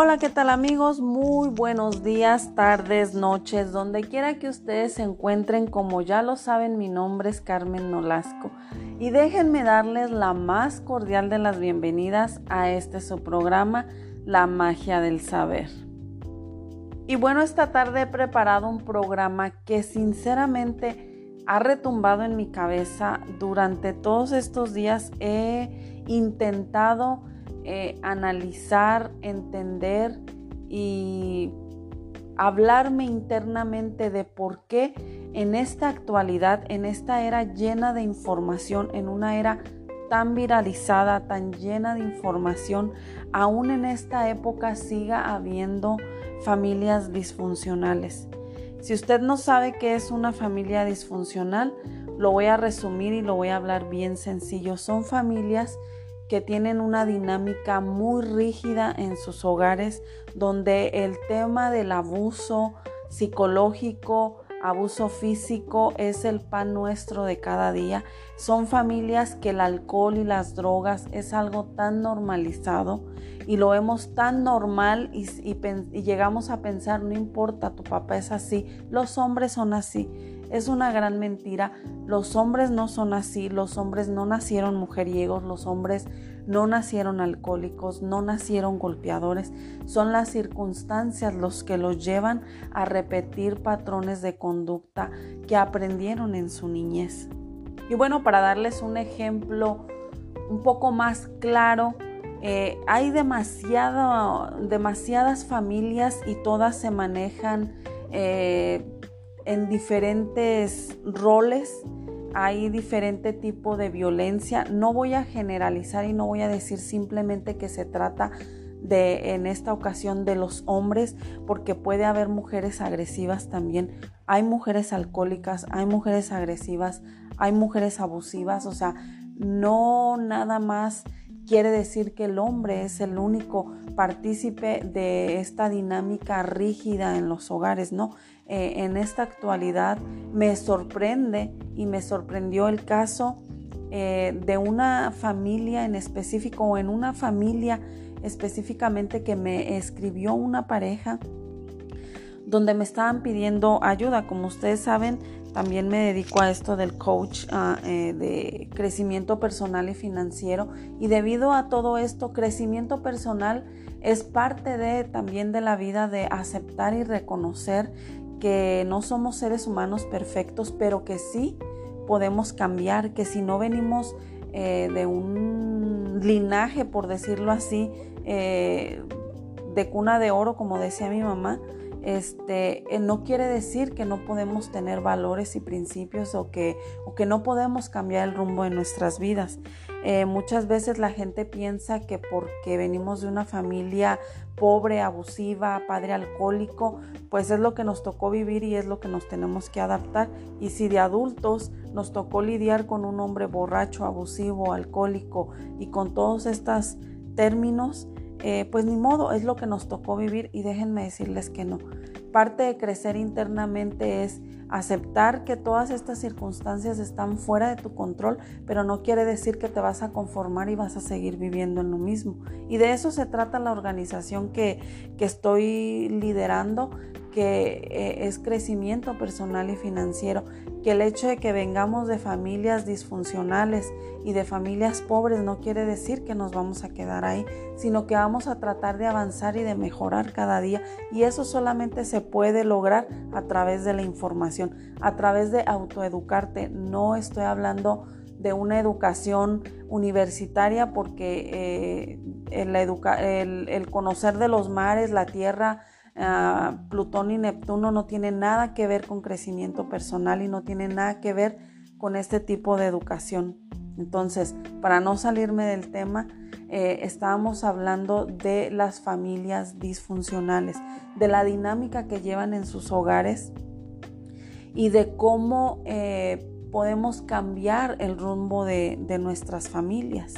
Hola, ¿qué tal amigos? Muy buenos días, tardes, noches, donde quiera que ustedes se encuentren. Como ya lo saben, mi nombre es Carmen Nolasco y déjenme darles la más cordial de las bienvenidas a este su programa, La magia del saber. Y bueno, esta tarde he preparado un programa que sinceramente ha retumbado en mi cabeza durante todos estos días. He intentado eh, analizar, entender y hablarme internamente de por qué en esta actualidad, en esta era llena de información, en una era tan viralizada, tan llena de información, aún en esta época siga habiendo familias disfuncionales. Si usted no sabe qué es una familia disfuncional, lo voy a resumir y lo voy a hablar bien sencillo. Son familias que tienen una dinámica muy rígida en sus hogares, donde el tema del abuso psicológico, abuso físico es el pan nuestro de cada día. Son familias que el alcohol y las drogas es algo tan normalizado y lo vemos tan normal y, y llegamos a pensar, no importa, tu papá es así, los hombres son así. Es una gran mentira. Los hombres no son así. Los hombres no nacieron mujeriegos. Los hombres no nacieron alcohólicos. No nacieron golpeadores. Son las circunstancias los que los llevan a repetir patrones de conducta que aprendieron en su niñez. Y bueno, para darles un ejemplo un poco más claro, eh, hay demasiado, demasiadas familias y todas se manejan eh, en diferentes roles, hay diferente tipo de violencia. No voy a generalizar y no voy a decir simplemente que se trata de en esta ocasión de los hombres, porque puede haber mujeres agresivas también. Hay mujeres alcohólicas, hay mujeres agresivas, hay mujeres abusivas, o sea, no nada más quiere decir que el hombre es el único partícipe de esta dinámica rígida en los hogares, ¿no? Eh, en esta actualidad me sorprende y me sorprendió el caso eh, de una familia en específico o en una familia específicamente que me escribió una pareja donde me estaban pidiendo ayuda. Como ustedes saben, también me dedico a esto del coach ah, eh, de crecimiento personal y financiero. Y debido a todo esto, crecimiento personal es parte de también de la vida de aceptar y reconocer que no somos seres humanos perfectos, pero que sí podemos cambiar, que si no venimos eh, de un linaje, por decirlo así, eh, de cuna de oro, como decía mi mamá, este, eh, no quiere decir que no podemos tener valores y principios o que, o que no podemos cambiar el rumbo de nuestras vidas. Eh, muchas veces la gente piensa que porque venimos de una familia pobre, abusiva, padre alcohólico, pues es lo que nos tocó vivir y es lo que nos tenemos que adaptar. Y si de adultos nos tocó lidiar con un hombre borracho, abusivo, alcohólico y con todos estos términos, eh, pues ni modo, es lo que nos tocó vivir y déjenme decirles que no. Parte de crecer internamente es aceptar que todas estas circunstancias están fuera de tu control, pero no quiere decir que te vas a conformar y vas a seguir viviendo en lo mismo. Y de eso se trata la organización que, que estoy liderando, que eh, es crecimiento personal y financiero, que el hecho de que vengamos de familias disfuncionales y de familias pobres no quiere decir que nos vamos a quedar ahí, sino que vamos a tratar de avanzar y de mejorar cada día. Y eso solamente se puede lograr a través de la información, a través de autoeducarte. No estoy hablando de una educación universitaria porque eh, el, el conocer de los mares, la tierra, Ah, Plutón y Neptuno no tienen nada que ver con crecimiento personal y no tienen nada que ver con este tipo de educación. Entonces, para no salirme del tema, eh, estábamos hablando de las familias disfuncionales, de la dinámica que llevan en sus hogares y de cómo eh, podemos cambiar el rumbo de, nuestras familias.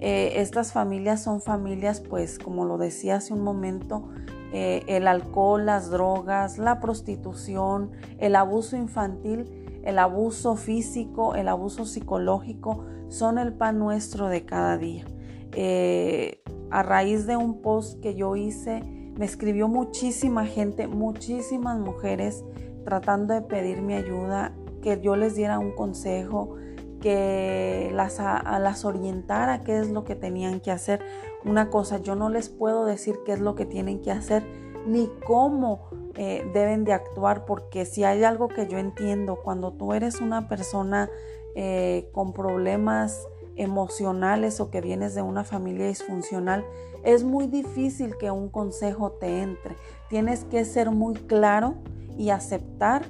Eh, estas familias son familias, pues, como lo decía hace un momento, eh, el alcohol, las drogas, la prostitución, el abuso infantil, el abuso físico, el abuso psicológico, son el pan nuestro de cada día. Eh, a raíz de un post que yo hice, me escribió muchísima gente, muchísimas mujeres tratando de pedir mi ayuda, que yo les diera un consejo, que las, a, las orientara qué es lo que tenían que hacer. Una cosa, yo no les puedo decir qué es lo que tienen que hacer ni cómo eh, deben de actuar, porque si hay algo que yo entiendo, cuando tú eres una persona eh, con problemas emocionales o que vienes de una familia disfuncional, es muy difícil que un consejo te entre. Tienes que ser muy claro y aceptar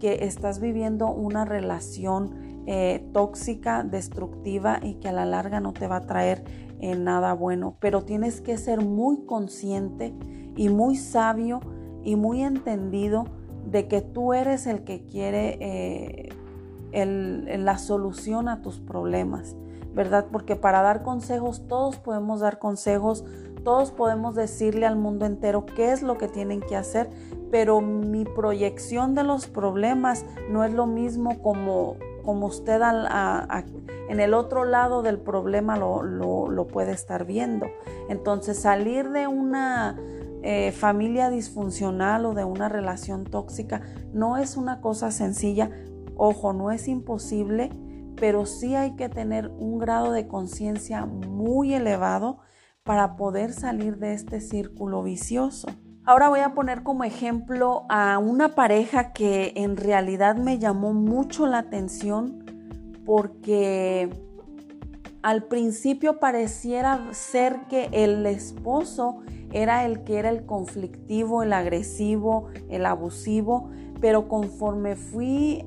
que estás viviendo una relación eh, tóxica, destructiva y que a la larga no te va a traer eh, nada bueno. Pero tienes que ser muy consciente y muy sabio y muy entendido de que tú eres el que quiere eh, la solución a tus problemas, ¿verdad? Porque para dar consejos, todos podemos dar consejos, todos podemos decirle al mundo entero qué es lo que tienen que hacer, pero mi proyección de los problemas no es lo mismo como, como usted en el otro lado del problema lo, puede estar viendo. Entonces salir de una eh, familia disfuncional o de una relación tóxica no es una cosa sencilla. Ojo, no es imposible, pero sí hay que tener un grado de conciencia muy elevado para poder salir de este círculo vicioso. Ahora voy a poner como ejemplo a una pareja que en realidad me llamó mucho la atención porque al principio pareciera ser que el esposo era el que era el conflictivo, el agresivo, el abusivo, pero conforme fui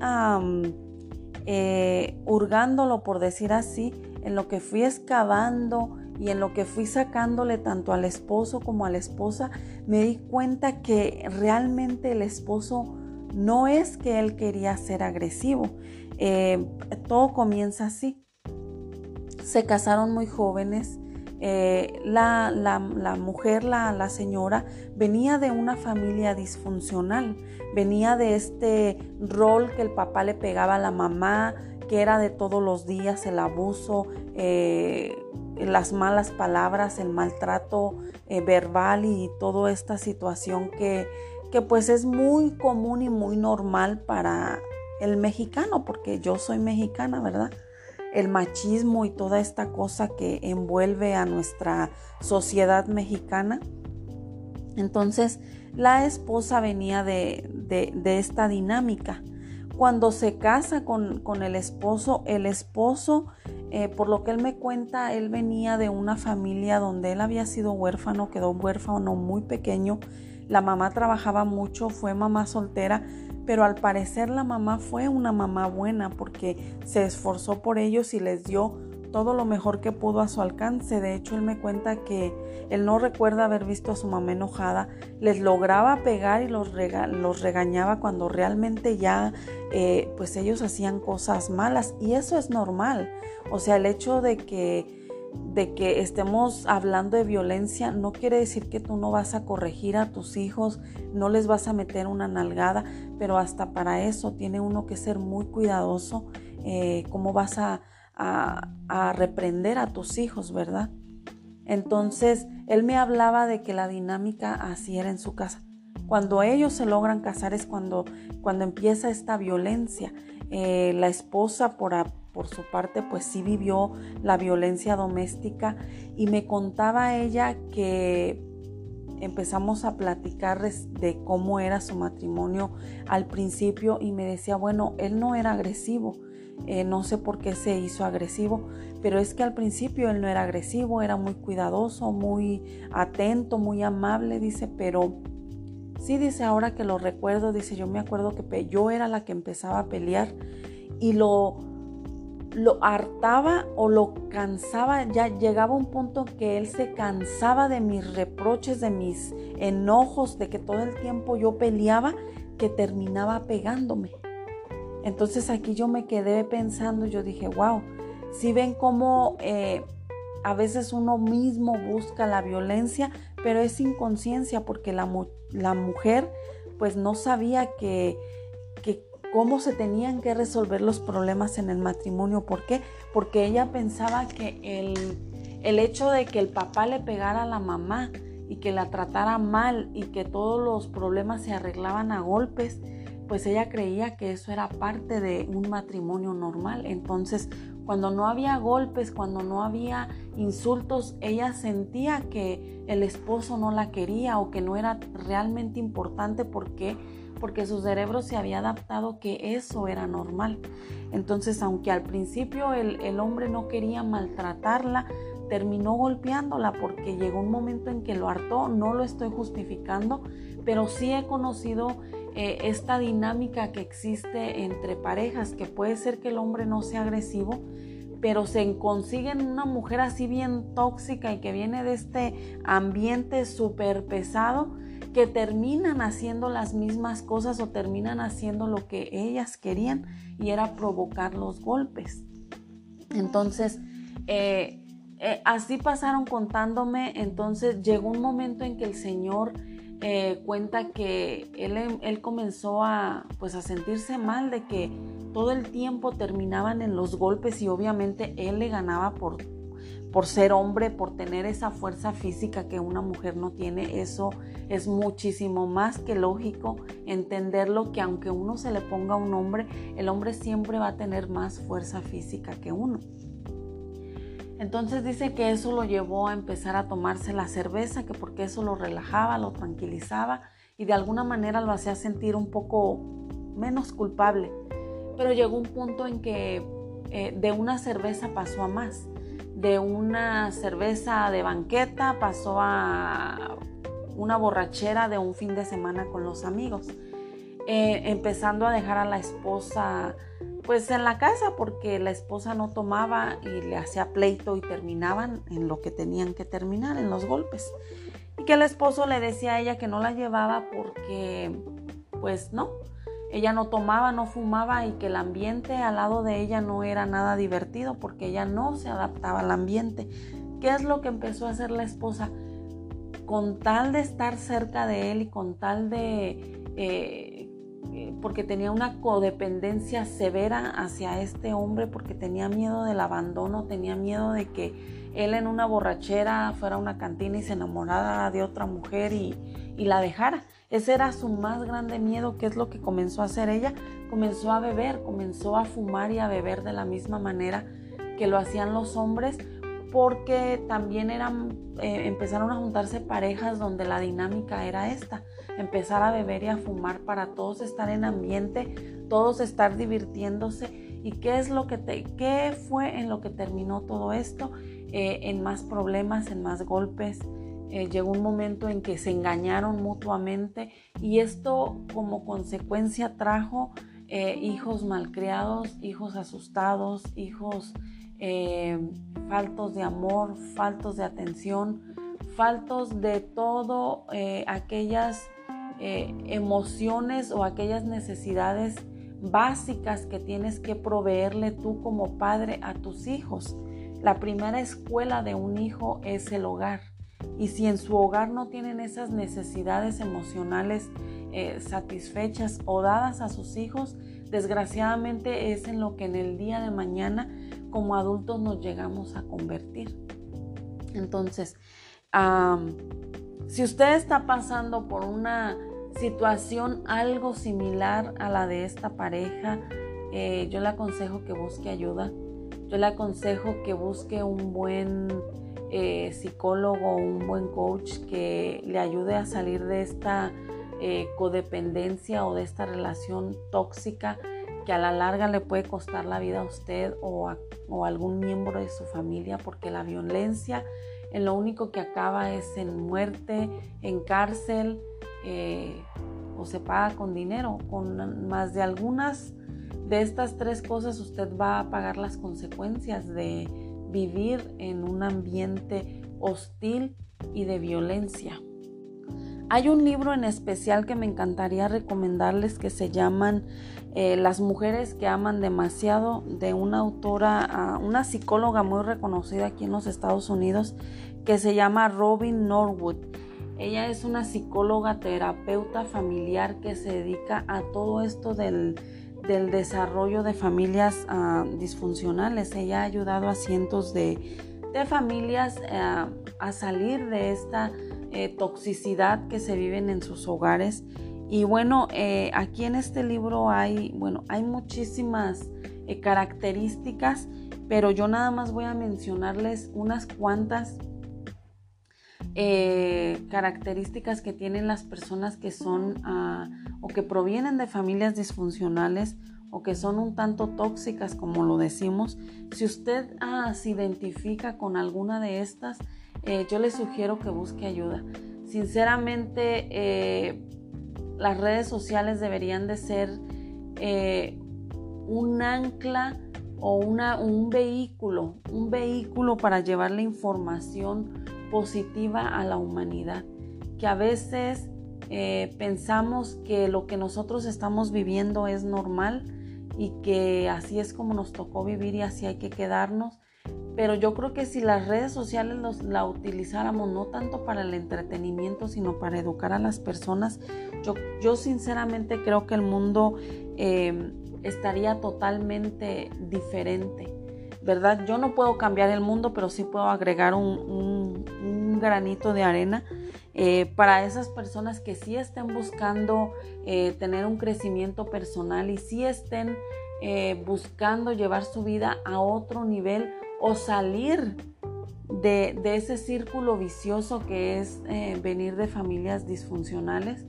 eh, hurgándolo, por decir así, en lo que fui excavando, y en lo que fui sacándole tanto al esposo como a la esposa, me di cuenta que realmente el esposo no es que él quería ser agresivo. Eh, todo comienza así. Se casaron muy jóvenes. Eh, la, mujer, la, la señora, venía de una familia disfuncional, venía de este rol que el papá le pegaba a la mamá, que era de todos los días, el abuso, eh, las malas palabras, el maltrato eh, verbal y toda esta situación que, que pues es muy común y muy normal para el mexicano, porque yo soy mexicana, ¿verdad? El machismo y toda esta cosa que envuelve a nuestra sociedad mexicana. Entonces, la esposa venía de, de, esta dinámica. Cuando se casa con, con el esposo, el esposo eh, por lo que él me cuenta, él venía de una familia donde él había sido huérfano, quedó huérfano muy pequeño. La mamá trabajaba mucho, fue mamá soltera, pero al parecer la mamá fue una mamá buena porque se esforzó por ellos y les dio todo lo mejor que pudo a su alcance. De hecho, él me cuenta que él no recuerda haber visto a su mamá enojada. Les lograba pegar y los, los regañaba cuando realmente ya eh, pues ellos hacían cosas malas. Y eso es normal. O sea, el hecho de que de que estemos hablando de violencia no quiere decir que tú no vas a corregir a tus hijos, no les vas a meter una nalgada, pero hasta para eso tiene uno que ser muy cuidadoso, eh, cómo vas a, a, reprender a tus hijos, ¿verdad? Entonces, él me hablaba de que la dinámica así era en su casa. Cuando ellos se logran casar es cuando, cuando empieza esta violencia. Eh, la esposa, por, por su parte, pues sí vivió la violencia doméstica y me contaba ella que empezamos a platicar de cómo era su matrimonio al principio y me decía, bueno, él no era agresivo, eh, no sé por qué se hizo agresivo, pero es que al principio él no era agresivo, era muy cuidadoso, muy atento, muy amable, dice, pero sí dice ahora que lo recuerdo, dice, yo me acuerdo que yo era la que empezaba a pelear y lo, lo hartaba o lo cansaba, ya llegaba un punto que él se cansaba de mis reproches, de mis enojos, de que todo el tiempo yo peleaba, que terminaba pegándome. Entonces aquí yo me quedé pensando, yo dije, wow, si ven cómo eh, a veces uno mismo busca la violencia, pero es inconsciencia porque la, la mujer pues no sabía que, que cómo se tenían que resolver los problemas en el matrimonio. ¿Por qué? Porque ella pensaba que el, el hecho de que el papá le pegara a la mamá y que la tratara mal y que todos los problemas se arreglaban a golpes, pues ella creía que eso era parte de un matrimonio normal. Entonces, cuando no había golpes, cuando no había insultos, ella sentía que el esposo no la quería o que no era realmente importante porque porque su cerebro se había adaptado que eso era normal. Entonces, aunque al principio el, el hombre no quería maltratarla, terminó golpeándola porque llegó un momento en que lo hartó, no lo estoy justificando, pero sí he conocido eh, esta dinámica que existe entre parejas, que puede ser que el hombre no sea agresivo, pero se consiguen una mujer así bien tóxica y que viene de este ambiente súper pesado, que terminan haciendo las mismas cosas o terminan haciendo lo que ellas querían y era provocar los golpes. Entonces, eh, eh, así pasaron contándome, entonces llegó un momento en que el Señor eh, cuenta que él, él, comenzó a, pues, a sentirse mal de que todo el tiempo terminaban en los golpes y obviamente él le ganaba por, por ser hombre, por tener esa fuerza física que una mujer no tiene. Eso es muchísimo más que lógico entenderlo que aunque uno se le ponga un hombre, el hombre siempre va a tener más fuerza física que uno. Entonces dice que eso lo llevó a empezar a tomarse la cerveza, que porque eso lo relajaba, lo tranquilizaba y de alguna manera lo hacía sentir un poco menos culpable. Pero llegó un punto en que eh, de una cerveza pasó a más. De una cerveza de banqueta pasó a una borrachera de un fin de semana con los amigos. Eh, empezando a dejar a la esposa pues en la casa porque la esposa no tomaba y le hacía pleito y terminaban en lo que tenían que terminar, en los golpes. Y que el esposo le decía a ella que no la llevaba porque pues no, ella no tomaba, no fumaba y que el ambiente al lado de ella no era nada divertido porque ella no se adaptaba al ambiente. ¿Qué es lo que empezó a hacer la esposa? Con tal de estar cerca de él y con tal de eh, porque tenía una codependencia severa hacia este hombre, porque tenía miedo del abandono, tenía miedo de que él en una borrachera fuera a una cantina y se enamorara de otra mujer y, y la dejara. Ese era su más grande miedo, que es lo que comenzó a hacer ella. Comenzó a beber, comenzó a fumar y a beber de la misma manera que lo hacían los hombres, porque también eran, eh, empezaron a juntarse parejas donde la dinámica era esta, empezar a beber y a fumar para todos estar en ambiente, todos estar divirtiéndose. ¿Y qué es lo que te, qué fue en lo que terminó todo esto? Eh, en más problemas, en más golpes. Eh, llegó un momento en que se engañaron mutuamente y esto como consecuencia trajo hijos malcriados, hijos asustados, hijos eh, faltos de amor, faltos de atención, faltos de todo eh, aquellas eh, emociones o aquellas necesidades básicas que tienes que proveerle tú como padre a tus hijos. La primera escuela de un hijo es el hogar. Y si en su hogar no tienen esas necesidades emocionales satisfechas o dadas a sus hijos, desgraciadamente es en lo que en el día de mañana como adultos nos llegamos a convertir. Entonces, si usted está pasando por una situación algo similar a la de esta pareja, eh, yo le aconsejo que busque ayuda. Yo le aconsejo que busque un buen eh, psicólogo, un buen coach que le ayude a salir de esta eh, codependencia o de esta relación tóxica que a la larga le puede costar la vida a usted o a, algún miembro de su familia, porque la violencia en lo único que acaba es en muerte, en cárcel eh, o se paga con dinero. Con más de algunas de estas tres cosas usted va a pagar las consecuencias de vivir en un ambiente hostil y de violencia. Hay un libro en especial que me encantaría recomendarles que se llaman eh, Las mujeres que aman demasiado de una autora, ah, una psicóloga muy reconocida aquí en los Estados Unidos que se llama Robin Norwood. Ella es una psicóloga terapeuta familiar que se dedica a todo esto del, desarrollo de familias ah, disfuncionales. Ella ha ayudado a cientos de de familias eh, a salir de esta eh, toxicidad que se viven en sus hogares. Y bueno, eh, aquí en este libro hay, bueno, hay muchísimas características, pero yo nada más voy a mencionarles unas cuantas características que tienen las personas que son ah, o que provienen de familias disfuncionales o que son un tanto tóxicas, como lo decimos, si usted ah, se identifica con alguna de estas, eh, yo le sugiero que busque ayuda. Sinceramente, eh, las redes sociales deberían de ser eh, un ancla o un vehículo, un vehículo para llevar la información positiva a la humanidad, que a veces pensamos que lo que nosotros estamos viviendo es normal y que así es como nos tocó vivir y así hay que quedarnos. Pero yo creo que si las redes sociales los, la utilizáramos no tanto para el entretenimiento, sino para educar a las personas, yo, yo sinceramente creo que el mundo em, estaría totalmente diferente, ¿verdad? Yo no puedo cambiar el mundo, pero sí puedo agregar un, un, granito de arena eh, para esas personas que sí estén buscando eh, tener un crecimiento personal y sí estén eh, buscando llevar su vida a otro nivel o salir de, ese círculo vicioso que es venir de familias disfuncionales,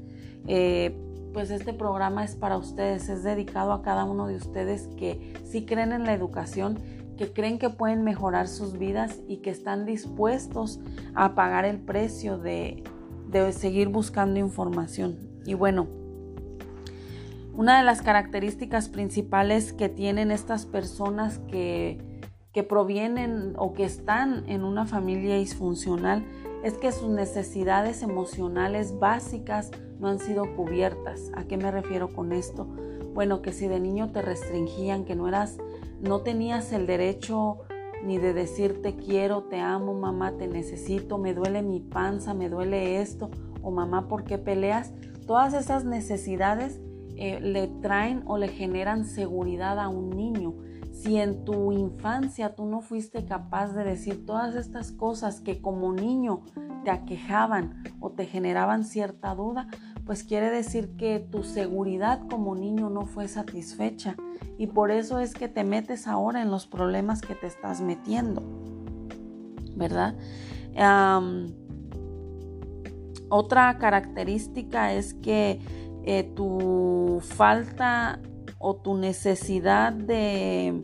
pues este programa es para ustedes, es dedicado a cada uno de ustedes que sí creen en la educación, que creen que pueden mejorar sus vidas y que están dispuestos a pagar el precio de, de seguir buscando información. Y bueno, una de las características principales que tienen estas personas que, que provienen o que están en una familia disfuncional es que sus necesidades emocionales básicas no han sido cubiertas. ¿A qué me refiero con esto? Bueno, que si de niño te restringían, que no eras, no tenías el derecho ni de decir te quiero, te amo, mamá, te necesito, me duele mi panza, me duele esto, o mamá, ¿por qué peleas? Todas esas necesidades eh, le traen o le generan seguridad a un niño. Si en tu infancia tú no fuiste capaz de decir todas estas cosas que como niño te aquejaban o te generaban cierta duda, pues quiere decir que tu seguridad como niño no fue satisfecha y por eso es que te metes ahora en los problemas que te estás metiendo, ¿verdad? otra característica es que eh, tu falta o tu necesidad de,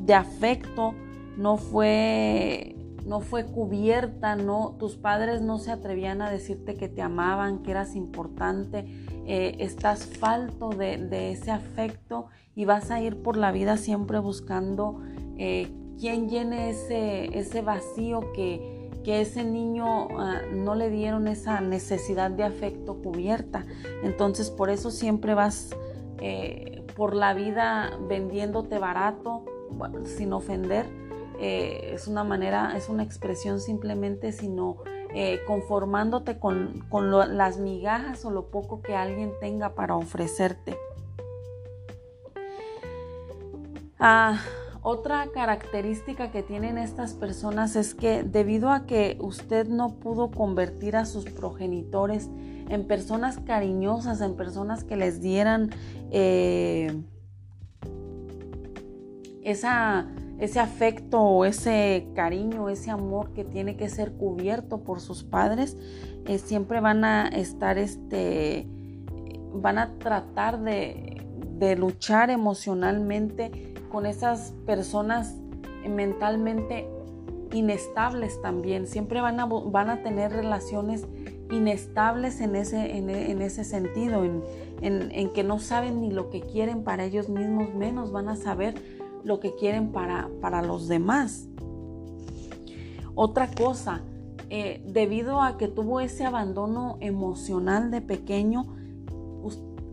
de afecto no fue no fue cubierta, no, tus padres no se atrevían a decirte que te amaban, que eras importante, eh, estás falto de, ese afecto y vas a ir por la vida siempre buscando eh, quién llene ese, ese vacío que, que ese niño ah, no le dieron esa necesidad de afecto cubierta. Entonces por eso siempre vas eh, por la vida vendiéndote barato, sin ofender eh, es una manera, es una expresión simplemente, sino eh, conformándote con, las migajas o lo poco que alguien tenga para ofrecerte. Ah, otra característica que tienen estas personas es que debido a que usted no pudo convertir a sus progenitores en personas cariñosas, en personas que les dieran eh, esa ese afecto ese cariño, ese amor que tiene que ser cubierto por sus padres, eh, siempre van a estar, este, van a tratar de, luchar emocionalmente con esas personas mentalmente inestables también. Siempre van a, van a tener relaciones inestables en ese, en, ese sentido, en, en que no saben ni lo que quieren para ellos mismos, menos van a saber lo que quieren para, para los demás. Otra cosa, eh, debido a que tuvo ese abandono emocional de pequeño,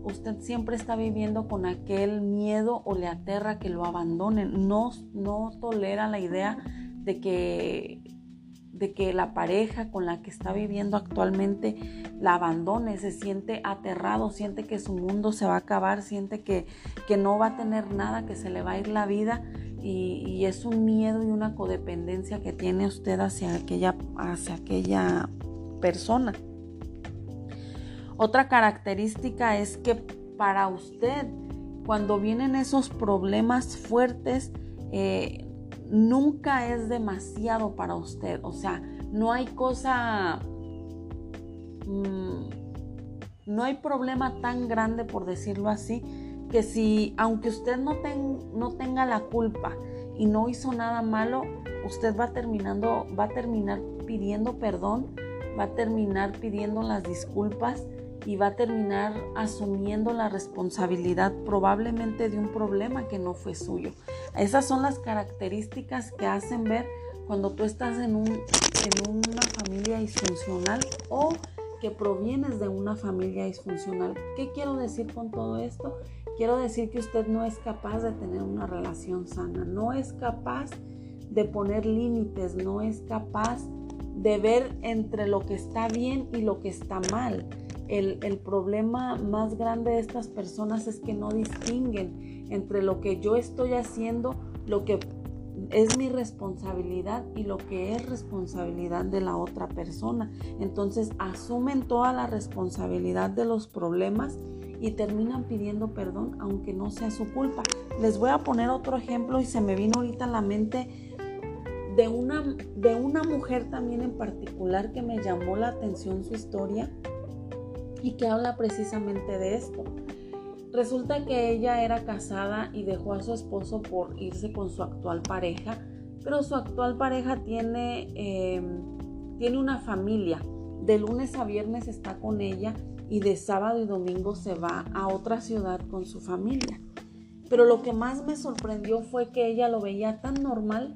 usted siempre está viviendo con aquel miedo o le aterra que lo abandonen. No, no tolera la idea de que de que la pareja con la que está viviendo actualmente la abandone, se siente aterrado, siente que su mundo se va a acabar, siente que, que no va a tener nada, que se le va a ir la vida y, es un miedo y una codependencia que tiene usted hacia aquella, hacia aquella persona. Otra característica es que para usted, cuando vienen esos problemas fuertes, eh, nunca es demasiado para usted. O sea, no hay cosa, mm, no hay problema tan grande, por decirlo así, que si, aunque usted no, no tenga la culpa y no hizo nada malo, usted va terminando, va a terminar pidiendo perdón, va a terminar pidiendo las disculpas y va a terminar asumiendo la responsabilidad probablemente de un problema que no fue suyo. Esas son las características que hacen ver cuando tú estás en, un, en una familia disfuncional o que provienes de una familia disfuncional. ¿Qué quiero decir con todo esto? Quiero decir que usted no es capaz de tener una relación sana, no es capaz de poner límites, no es capaz de ver entre lo que está bien y lo que está mal. El, problema más grande de estas personas es que no distinguen entre lo que yo estoy haciendo, lo que es mi responsabilidad y lo que es responsabilidad de la otra persona. Entonces asumen toda la responsabilidad de los problemas y terminan pidiendo perdón aunque no sea su culpa. Les voy a poner otro ejemplo y se me vino ahorita a la mente de una, de una mujer también en particular que me llamó la atención su historia y que habla precisamente de esto. Resulta que ella era casada y dejó a su esposo por irse con su actual pareja, pero su actual pareja tiene, em, tiene una familia. De lunes a viernes está con ella y de sábado y domingo se va a otra ciudad con su familia. Pero lo que más me sorprendió fue que ella lo veía tan normal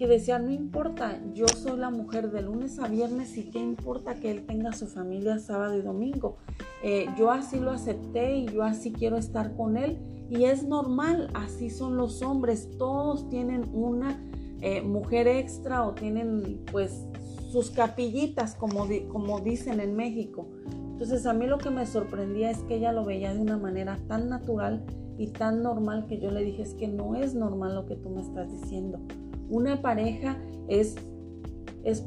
que decía, no importa, yo soy la mujer de lunes a viernes y qué importa que él tenga su familia sábado y domingo. Eh, yo así lo acepté y yo así quiero estar con él y es normal, así son los hombres, todos tienen una eh, mujer extra o tienen pues sus capillitas como, como dicen en México. Entonces a mí lo que me sorprendía es que ella lo veía de una manera tan natural y tan normal que yo le dije es que no es normal lo que tú me estás diciendo. Una pareja es, es,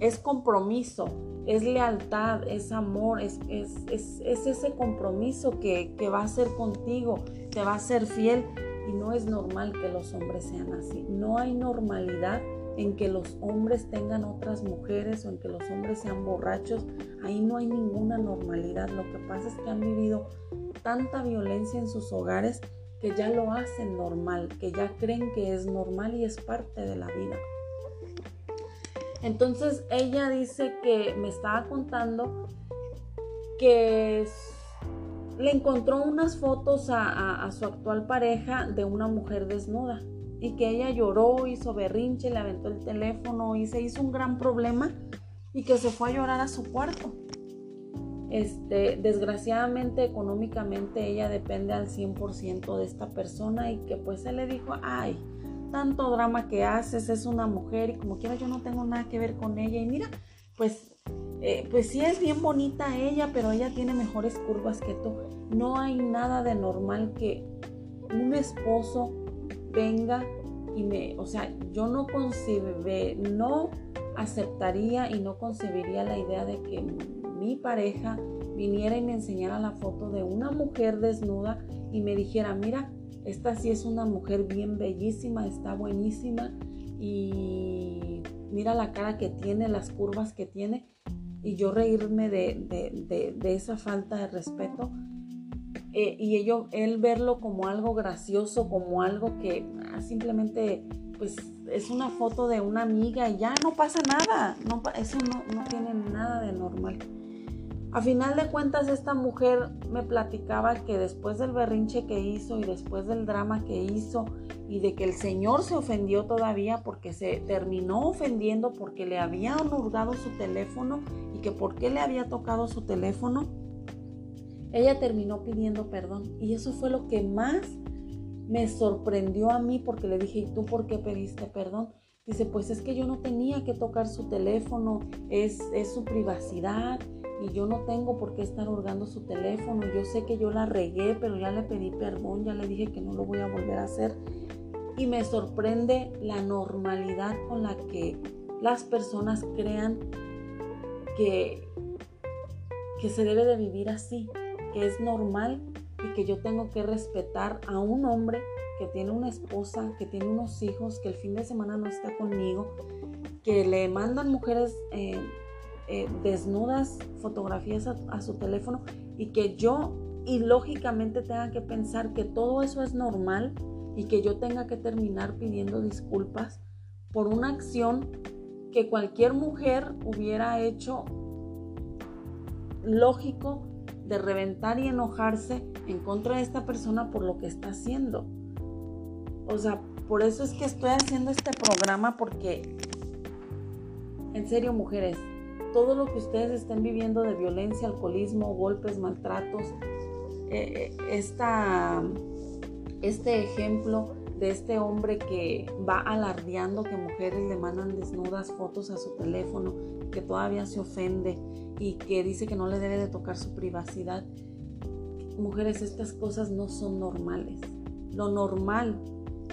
es compromiso, es lealtad, es amor, es, es, es ese compromiso que, que va a ser contigo, te va a ser fiel y no es normal que los hombres sean así. No hay normalidad en que los hombres tengan otras mujeres o en que los hombres sean borrachos, ahí no hay ninguna normalidad. Lo que pasa es que han vivido tanta violencia en sus hogares que ya lo hacen normal, que ya creen que es normal y es parte de la vida. Entonces ella dice que me estaba contando que le encontró unas fotos a, su actual pareja de una mujer desnuda y que ella lloró, hizo berrinche, le aventó el teléfono y se hizo un gran problema y que se fue a llorar a su cuarto. Este, desgraciadamente económicamente ella depende al 100% de esta persona y que pues él le dijo, ay, tanto drama que haces, es una mujer y como quiera yo no tengo nada que ver con ella y mira, pues, eh, pues sí es bien bonita ella, pero ella tiene mejores curvas que tú. No hay nada de normal que un esposo venga y me, o sea, yo no concibe, no aceptaría y no concebiría la idea de que mi pareja viniera y me enseñara la foto de una mujer desnuda y me dijera, mira, esta sí es una mujer bien bellísima, está buenísima y mira la cara que tiene, las curvas que tiene y yo reírme de, de, de esa falta de respeto eh, y ello, él verlo como algo gracioso, como algo que ah, simplemente pues es una foto de una amiga y ya no pasa nada, eso no, no tiene nada de normal. A final de cuentas esta mujer me platicaba que después del berrinche que hizo y después del drama que hizo y de que el señor se ofendió todavía porque se terminó ofendiendo porque le habían hurgado su teléfono y que por qué le había tocado su teléfono, ella terminó pidiendo perdón y eso fue lo que más me sorprendió a mí porque le dije, ¿y tú por qué pediste perdón? Dice, pues es que yo no tenía que tocar su teléfono, es, es su privacidad y yo no tengo por qué estar hurgando su teléfono. Yo sé que yo la regué, pero ya le pedí perdón, ya le dije que no lo voy a volver a hacer. y me sorprende la normalidad con la que las personas crean que, que se debe de vivir así, que es normal y que yo tengo que respetar a un hombre que tiene una esposa, que tiene unos hijos, que el fin de semana no está conmigo, que le mandan mujeres eh, eh, desnudas fotografías a, su teléfono y que yo ilógicamente tenga que pensar que todo eso es normal y que yo tenga que terminar pidiendo disculpas por una acción que cualquier mujer hubiera hecho lógico de reventar y enojarse en contra de esta persona por lo que está haciendo. O sea, por eso es que estoy haciendo este programa porque, en serio mujeres, todo lo que ustedes estén viviendo de violencia, alcoholismo, golpes, maltratos, eh, esta, este ejemplo de este hombre que va alardeando que mujeres le mandan desnudas fotos a su teléfono, que todavía se ofende y que dice que no le debe de tocar su privacidad. Mujeres, estas cosas no son normales. Lo normal,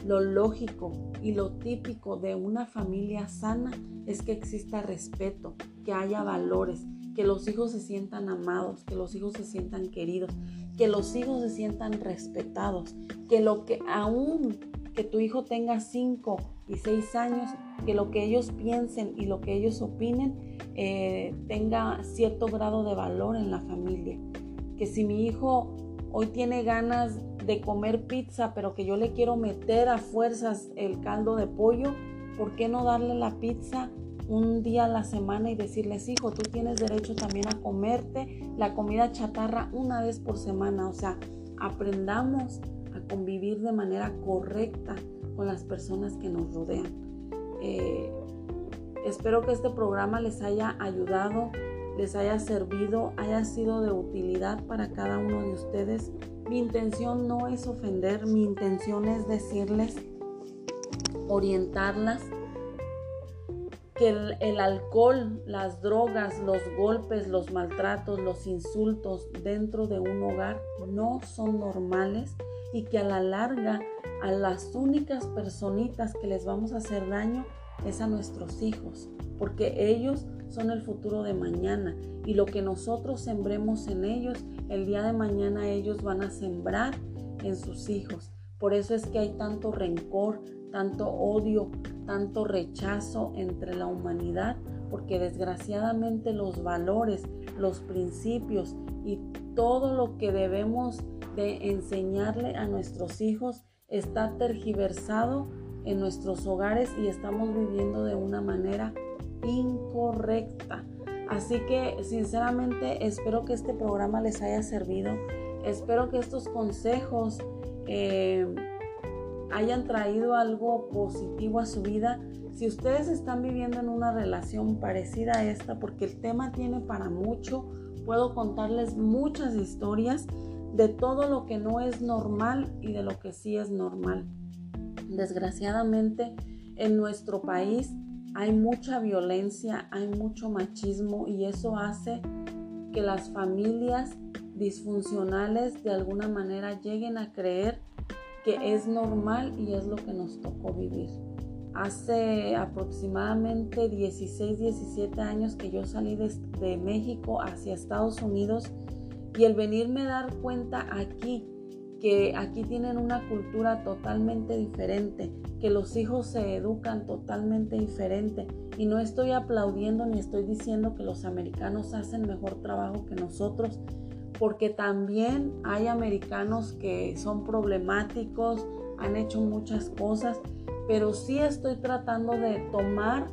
lo lógico y lo típico de una familia sana es que exista respeto, que haya valores, que los hijos se sientan amados, que los hijos se sientan queridos, que los hijos se sientan respetados, que lo que aún que tu hijo tenga 5 y 6 años, que lo que ellos piensen y lo que ellos opinen eh, tenga cierto grado de valor en la familia. Que si mi hijo hoy tiene ganas de comer pizza, pero que yo le quiero meter a fuerzas el caldo de pollo, ¿por qué no darle la pizza un día a la semana y decirles, hijo, tú tienes derecho también a comerte la comida chatarra una vez por semana? O sea, aprendamos a convivir de manera correcta con las personas que nos rodean. Eh, espero que este programa les haya ayudado, les haya servido, haya sido de utilidad para cada uno de ustedes. Mi intención no es ofender, mi intención es decirles, orientarlas que el, alcohol, las drogas, los golpes, los maltratos, los insultos dentro de un hogar no son normales y que a la larga a las únicas personitas que les vamos a hacer daño es a nuestros hijos, porque ellos son el futuro de mañana y lo que nosotros sembremos en ellos, el día de mañana ellos van a sembrar en sus hijos. Por eso es que hay tanto rencor, tanto odio, tanto rechazo entre la humanidad, porque desgraciadamente los valores, los principios y todo lo que debemos de enseñarle a nuestros hijos está tergiversado en nuestros hogares y estamos viviendo de una manera incorrecta. Así que sinceramente espero que este programa les haya servido. Espero que estos consejos eh, hayan traído algo positivo a su vida. Si ustedes están viviendo en una relación parecida a esta, porque el tema tiene para mucho, puedo contarles muchas historias de todo lo que no es normal y de lo que sí es normal. Desgraciadamente, en nuestro país hay mucha violencia, hay mucho machismo y eso hace que las familias disfuncionales de alguna manera lleguen a creer que es normal y es lo que nos tocó vivir. Hace aproximadamente 16, 17 años que yo salí de, México hacia Estados Unidos y el venirme a dar cuenta aquí que aquí tienen una cultura totalmente diferente, que los hijos se educan totalmente diferente. Y no estoy aplaudiendo ni estoy diciendo que los americanos hacen mejor trabajo que nosotros, porque también hay americanos que son problemáticos, han hecho muchas cosas, pero sí estoy tratando de tomar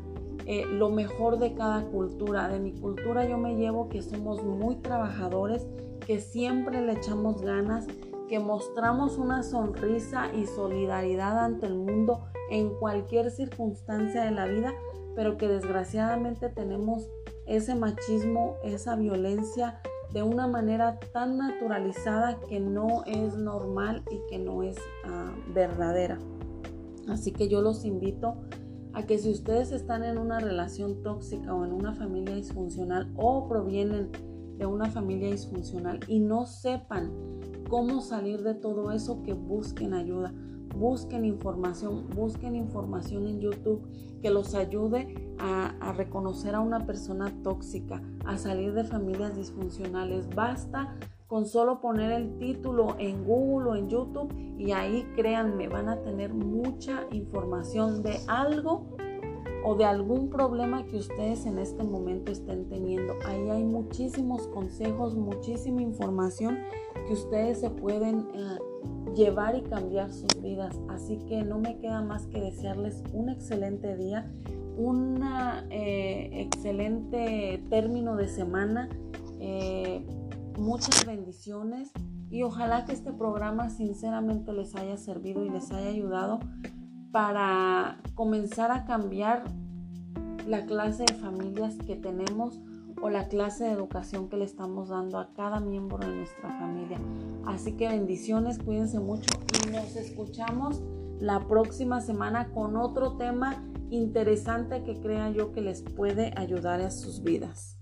eh, lo mejor de cada cultura. De mi cultura yo me llevo que somos muy trabajadores, que siempre le echamos ganas, que mostramos una sonrisa y solidaridad ante el mundo en cualquier circunstancia de la vida, pero que desgraciadamente tenemos ese machismo, esa violencia, de una manera tan naturalizada que no es normal y que no es ah, verdadera. Así que yo los invito a que si ustedes están en una relación tóxica o en una familia disfuncional o provienen de una familia disfuncional y no sepan cómo salir de todo eso, que busquen ayuda. busquen información, busquen información en YouTube que los ayude a, a, reconocer a una persona tóxica, a salir de familias disfuncionales. Basta con solo poner el título en Google o en YouTube y ahí créanme, van a tener mucha información de algo o de algún problema que ustedes en este momento estén teniendo. Ahí hay muchísimos consejos, muchísima información que ustedes se pueden eh, llevar y cambiar sus vidas. Así que no me queda más que desearles un excelente día, un eh, excelente término de semana. Eh, muchas bendiciones y ojalá que este programa sinceramente les haya servido y les haya ayudado para comenzar a cambiar la clase de familias que tenemos o la clase de educación que le estamos dando a cada miembro de nuestra familia. Así que bendiciones, cuídense mucho y nos escuchamos la próxima semana con otro tema interesante que crea yo que les puede ayudar a sus vidas.